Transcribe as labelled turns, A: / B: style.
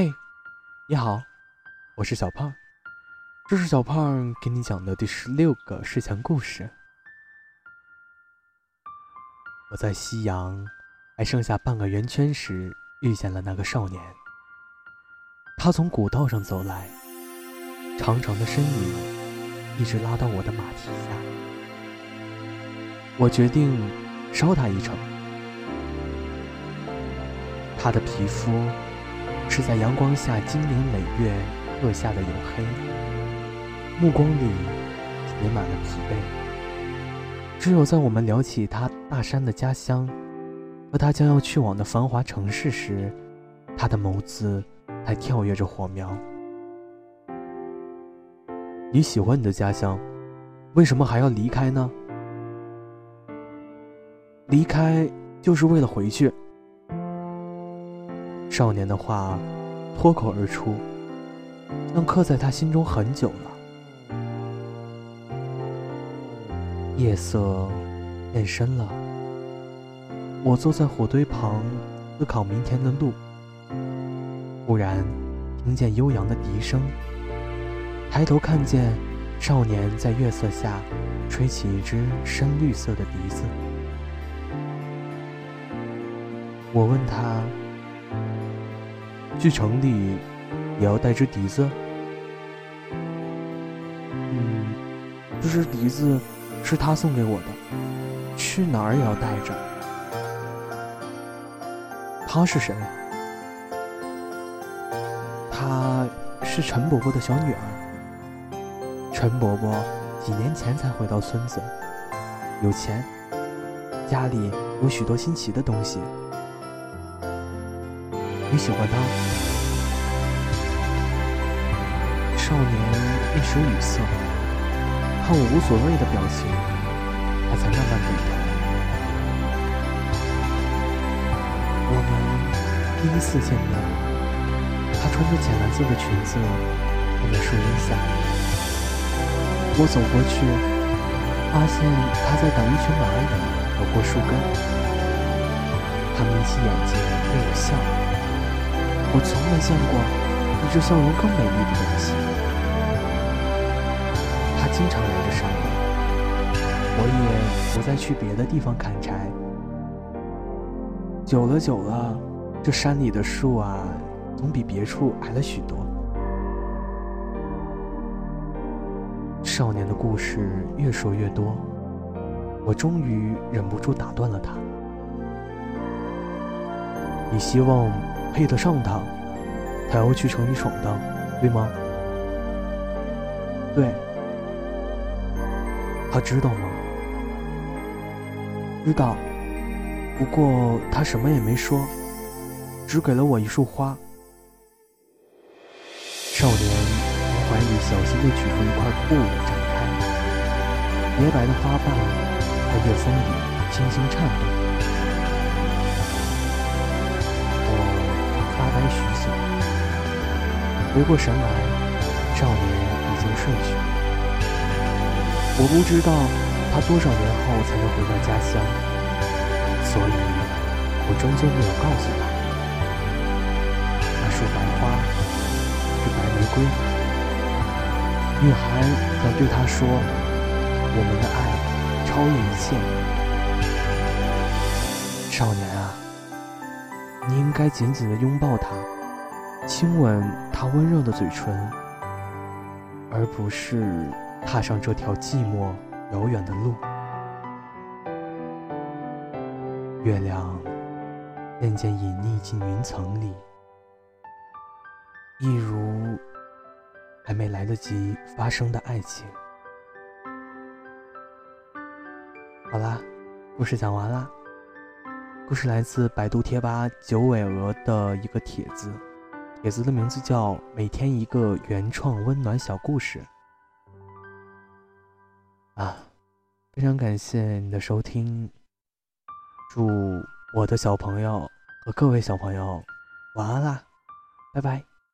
A: 嘿，你好，我是小胖，这是小胖给你讲的第十六个睡前故事。我在夕阳还剩下半个圆圈时遇见了那个少年，他从古道上走来，长长的身影一直拉到我的马蹄下。我决定捎他一程。他的皮肤。是在阳光下经年累月刻下的黝黑，目光里写满了疲惫。只有在我们聊起他大山的家乡和他将要去往的繁华城市时，他的眸子才跳跃着火苗。你喜欢你的家乡，为什么还要离开呢？离开就是为了回去。少年的话脱口而出，像刻在他心中很久了。夜色变深了，我坐在火堆旁思考明天的路。忽然听见悠扬的笛声，抬头看见少年在月色下吹起一支深绿色的笛子。我问他。去城里也要带支笛子。嗯，这支笛子是他送给我的，去哪儿也要带着。他是谁？他是陈伯伯的小女儿。陈伯伯几年前才回到村子，有钱，家里有许多新奇的东西。你喜欢他？少年一时语塞，看我无所谓的表情，他才慢慢点头。我们第一次见面，他穿着浅蓝色的裙子，站在树荫下。我走过去，发现他在等一群蚂蚁走过树根。他眯起眼睛对我笑。我从没见过比这笑容更美丽的东西。他经常来这山里，我也不再去别的地方砍柴。久了久了，这山里的树啊，总比别处矮了许多。少年的故事越说越多，我终于忍不住打断了他。你希望？配得上他，他要去城里闯荡，对吗？对。他知道吗？知道。不过他什么也没说，只给了我一束花。少年从怀里小心地取出一块布展开，洁白的花瓣在夜风里轻轻颤动。回过神来，少年已经睡去。我不知道他多少年后才能回到家乡，所以我终究没有告诉他。那束白花是白玫瑰，女孩想对他说：“我们的爱超越一切。”少年啊！你应该紧紧地拥抱他，亲吻他温热的嘴唇，而不是踏上这条寂寞遥远的路。月亮渐渐隐匿进云层里，一如还没来得及发生的爱情。好啦，故事讲完啦。故事来自百度贴吧九尾鹅的一个帖子，帖子的名字叫《每天一个原创温暖小故事》啊，非常感谢你的收听，祝我的小朋友和各位小朋友晚安啦，拜拜。